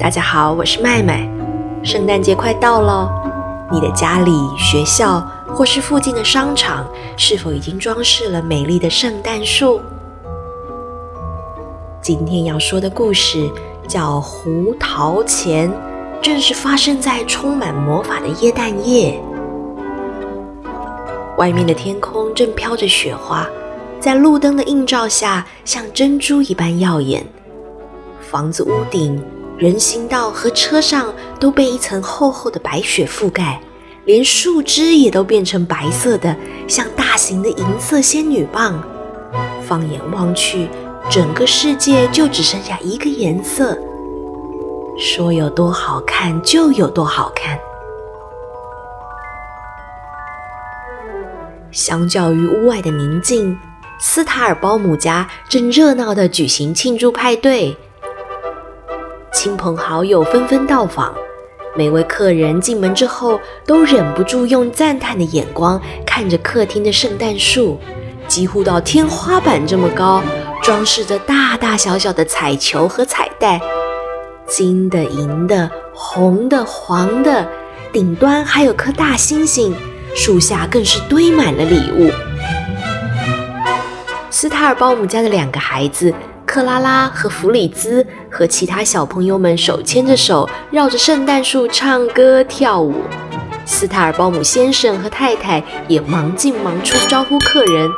大家好，我是麦麦。圣诞节快到了，你的家里、学校或是附近的商场，是否已经装饰了美丽的圣诞树？今天要说的故事叫《胡桃钳》，正是发生在充满魔法的耶诞夜。外面的天空正飘着雪花，在路灯的映照下，像珍珠一般耀眼。房子屋顶。人行道和车上都被一层厚厚的白雪覆盖，连树枝也都变成白色的，像大型的银色仙女棒。放眼望去，整个世界就只剩下一个颜色，说有多好看就有多好看。相较于屋外的宁静，斯塔尔包姆家正热闹地举行庆祝派对。亲朋好友纷纷到访，每位客人进门之后都忍不住用赞叹的眼光看着客厅的圣诞树，几乎到天花板这么高，装饰着大大小小的彩球和彩带，金的、银的、红的、黄的，顶端还有颗大星星，树下更是堆满了礼物。斯塔尔鲍姆家的两个孩子。克拉拉和弗里兹和其他小朋友们手牵着手，绕着圣诞树唱歌跳舞。斯塔尔鲍姆先生和太太也忙进忙出招呼客人。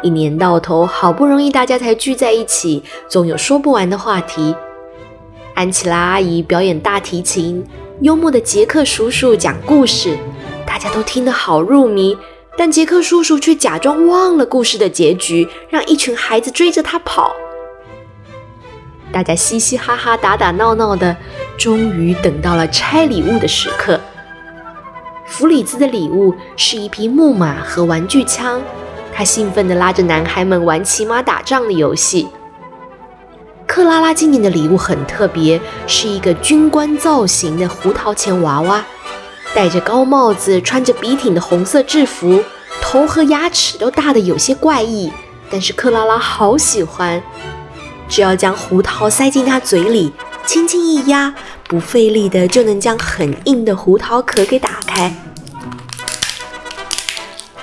一年到头，好不容易大家才聚在一起，总有说不完的话题。安琪拉阿姨表演大提琴，幽默的杰克叔叔讲故事，大家都听得好入迷。但杰克叔叔却假装忘了故事的结局，让一群孩子追着他跑。大家嘻嘻哈哈、打打闹闹的，终于等到了拆礼物的时刻。弗里兹的礼物是一匹木马和玩具枪，他兴奋地拉着男孩们玩骑马打仗的游戏。克拉拉今年的礼物很特别，是一个军官造型的胡桃钳娃娃，戴着高帽子，穿着笔挺的红色制服，头和牙齿都大得有些怪异，但是克拉拉好喜欢。只要将胡桃塞进他嘴里，轻轻一压，不费力的就能将很硬的胡桃壳给打开。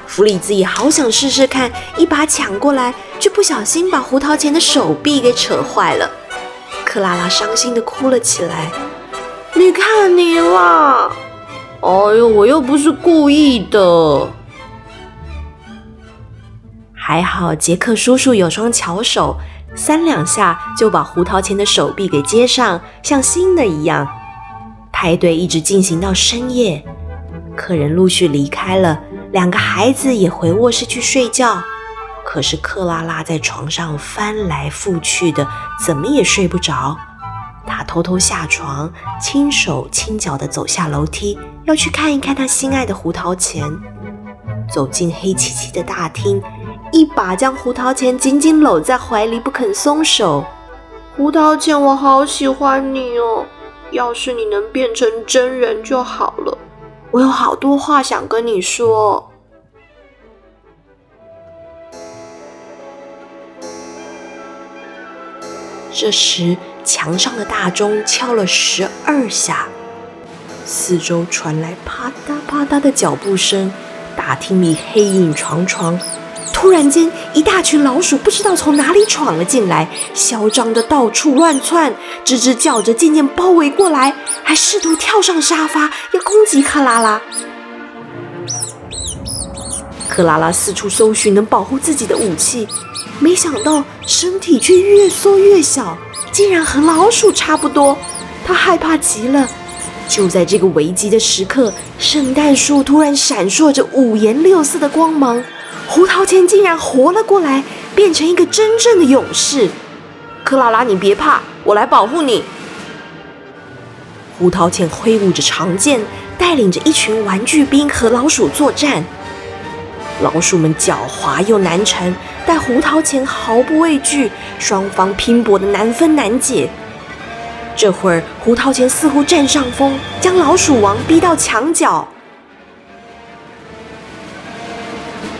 弗里兹也好想试试看，一把抢过来，却不小心把胡桃钳的手臂给扯坏了。克拉拉伤心的哭了起来：“你看你啦！哎呦，我又不是故意的。”还好杰克叔叔有双巧手。三两下就把胡桃钳的手臂给接上，像新的一样。派对一直进行到深夜，客人陆续离开了，两个孩子也回卧室去睡觉。可是克拉拉在床上翻来覆去的，怎么也睡不着。她偷偷下床，轻手轻脚地走下楼梯，要去看一看她心爱的胡桃钳。走进黑漆漆的大厅。一把将胡桃钳紧紧搂在怀里，不肯松手。胡桃钳，我好喜欢你哦！要是你能变成真人就好了，我有好多话想跟你说。这时，墙上的大钟敲了十二下，四周传来啪嗒啪嗒的脚步声，大厅里黑影幢幢。突然间，一大群老鼠不知道从哪里闯了进来，嚣张的到处乱窜，吱吱叫着，渐渐包围过来，还试图跳上沙发要攻击克拉拉。克拉拉四处搜寻能保护自己的武器，没想到身体却越缩越小，竟然和老鼠差不多。她害怕极了。就在这个危急的时刻，圣诞树突然闪烁着五颜六色的光芒。胡桃钳竟然活了过来，变成一个真正的勇士。克拉拉，你别怕，我来保护你。胡桃钳挥舞着长剑，带领着一群玩具兵和老鼠作战。老鼠们狡猾又难缠，但胡桃钳毫不畏惧，双方拼搏的难分难解。这会儿，胡桃钳似乎占上风，将老鼠王逼到墙角。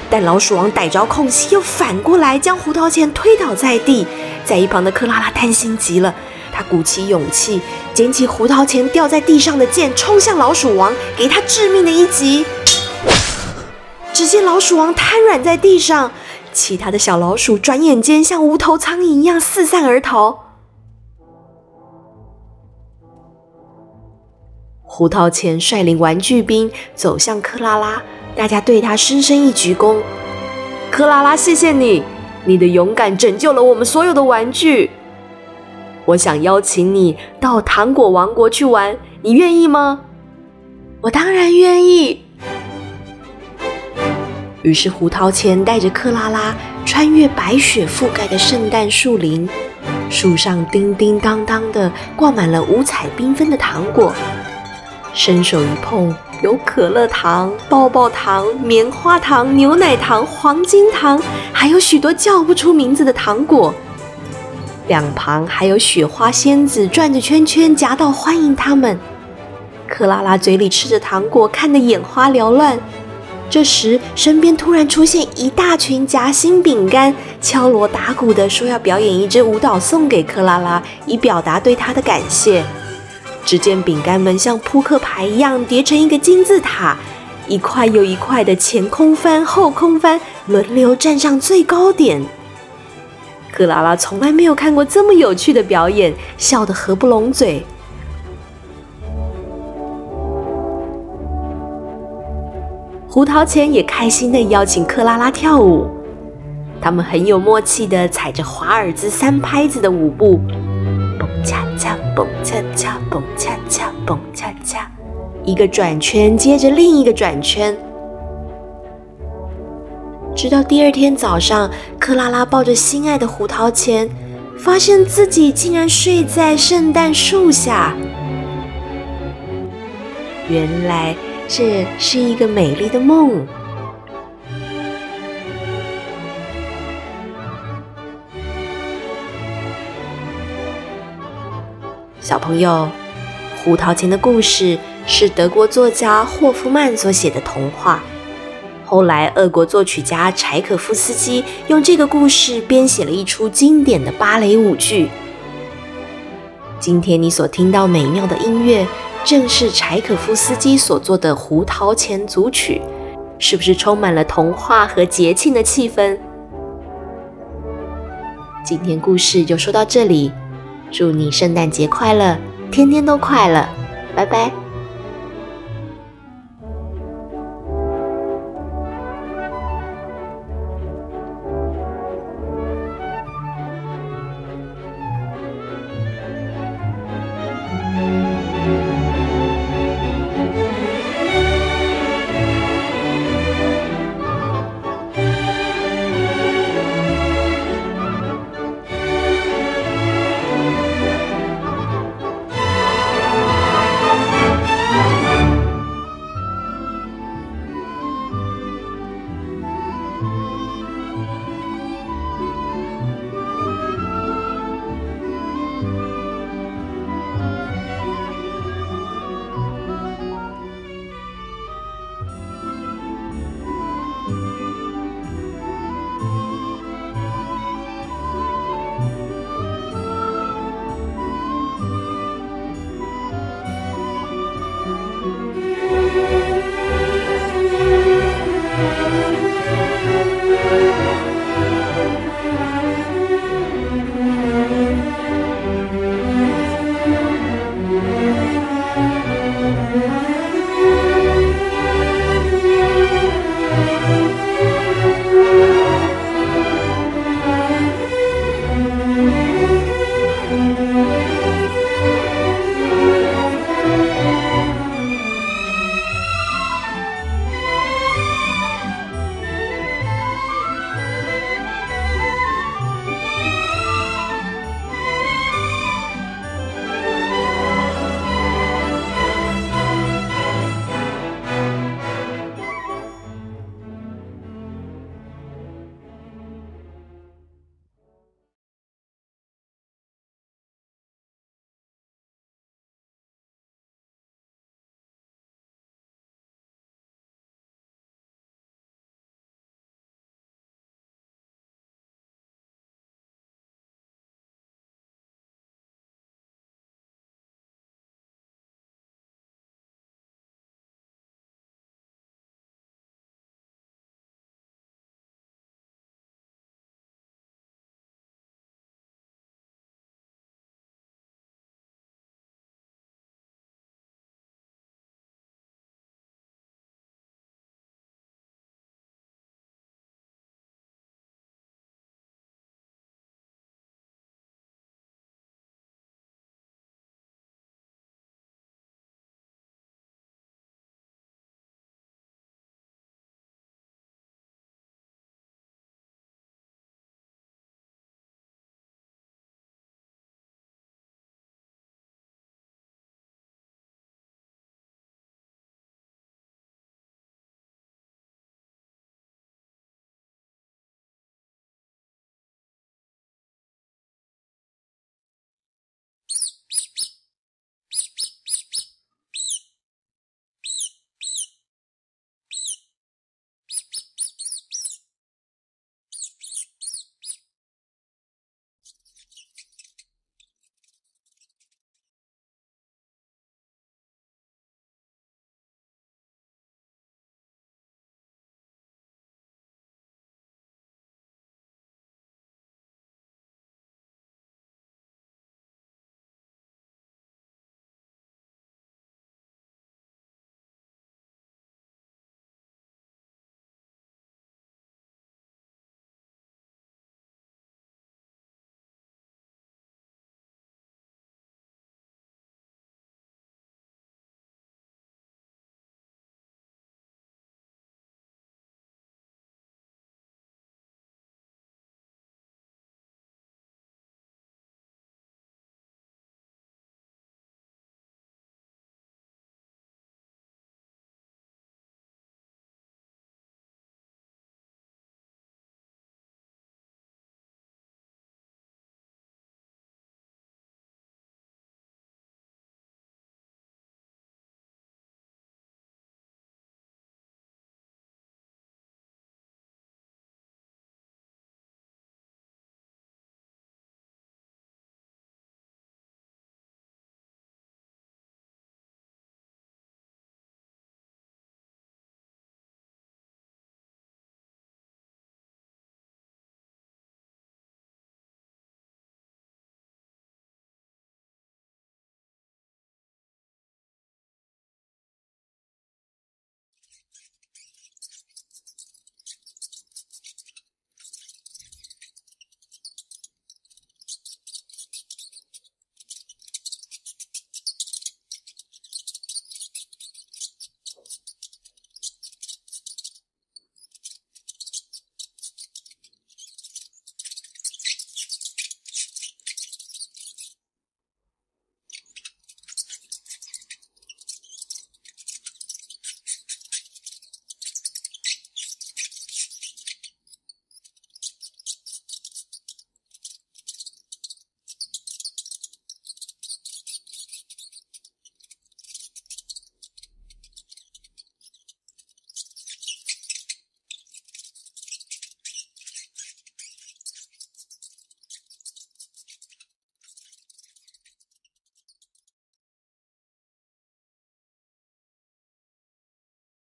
但老鼠王逮着空隙，又反过来将胡桃钳推倒在地。在一旁的克拉拉担心极了，她鼓起勇气，捡起胡桃钳掉在地上的剑，冲向老鼠王，给他致命的一击。只见老鼠王瘫软在地上，其他的小老鼠转眼间像无头苍蝇一样四散而逃。胡桃钳率领玩具兵走向克拉拉，大家对他深深一鞠躬。克拉拉，谢谢你，你的勇敢拯救了我们所有的玩具。我想邀请你到糖果王国去玩，你愿意吗？我当然愿意。于是胡桃钳带着克拉拉穿越白雪覆盖的圣诞树林，树上叮叮当当的挂满了五彩缤纷的糖果。伸手一碰，有可乐糖、抱抱糖、棉花糖、牛奶糖、黄金糖，还有许多叫不出名字的糖果。两旁还有雪花仙子转着圈圈夹道欢迎他们。克拉拉嘴里吃着糖果，看得眼花缭乱。这时，身边突然出现一大群夹心饼干，敲锣打鼓的说要表演一支舞蹈送给克拉拉，以表达对她的感谢。只见饼干们像扑克牌一样叠成一个金字塔，一块又一块的前空翻、后空翻，轮流站上最高点。克拉拉从来没有看过这么有趣的表演，笑得合不拢嘴。胡桃钳也开心地邀请克拉拉跳舞，他们很有默契地踩着华尔兹三拍子的舞步。恰恰蹦恰恰蹦恰恰蹦恰恰，一个转圈接着另一个转圈，直到第二天早上，克拉拉抱着心爱的胡桃钳，发现自己竟然睡在圣诞树下。原来这是一个美丽的梦。小朋友，胡桃钳的故事是德国作家霍夫曼所写的童话。后来，俄国作曲家柴可夫斯基用这个故事编写了一出经典的芭蕾舞剧。今天你所听到美妙的音乐，正是柴可夫斯基所作的《胡桃钳组曲》，是不是充满了童话和节庆的气氛？今天故事就说到这里。祝你圣诞节快乐，天天都快乐，拜拜。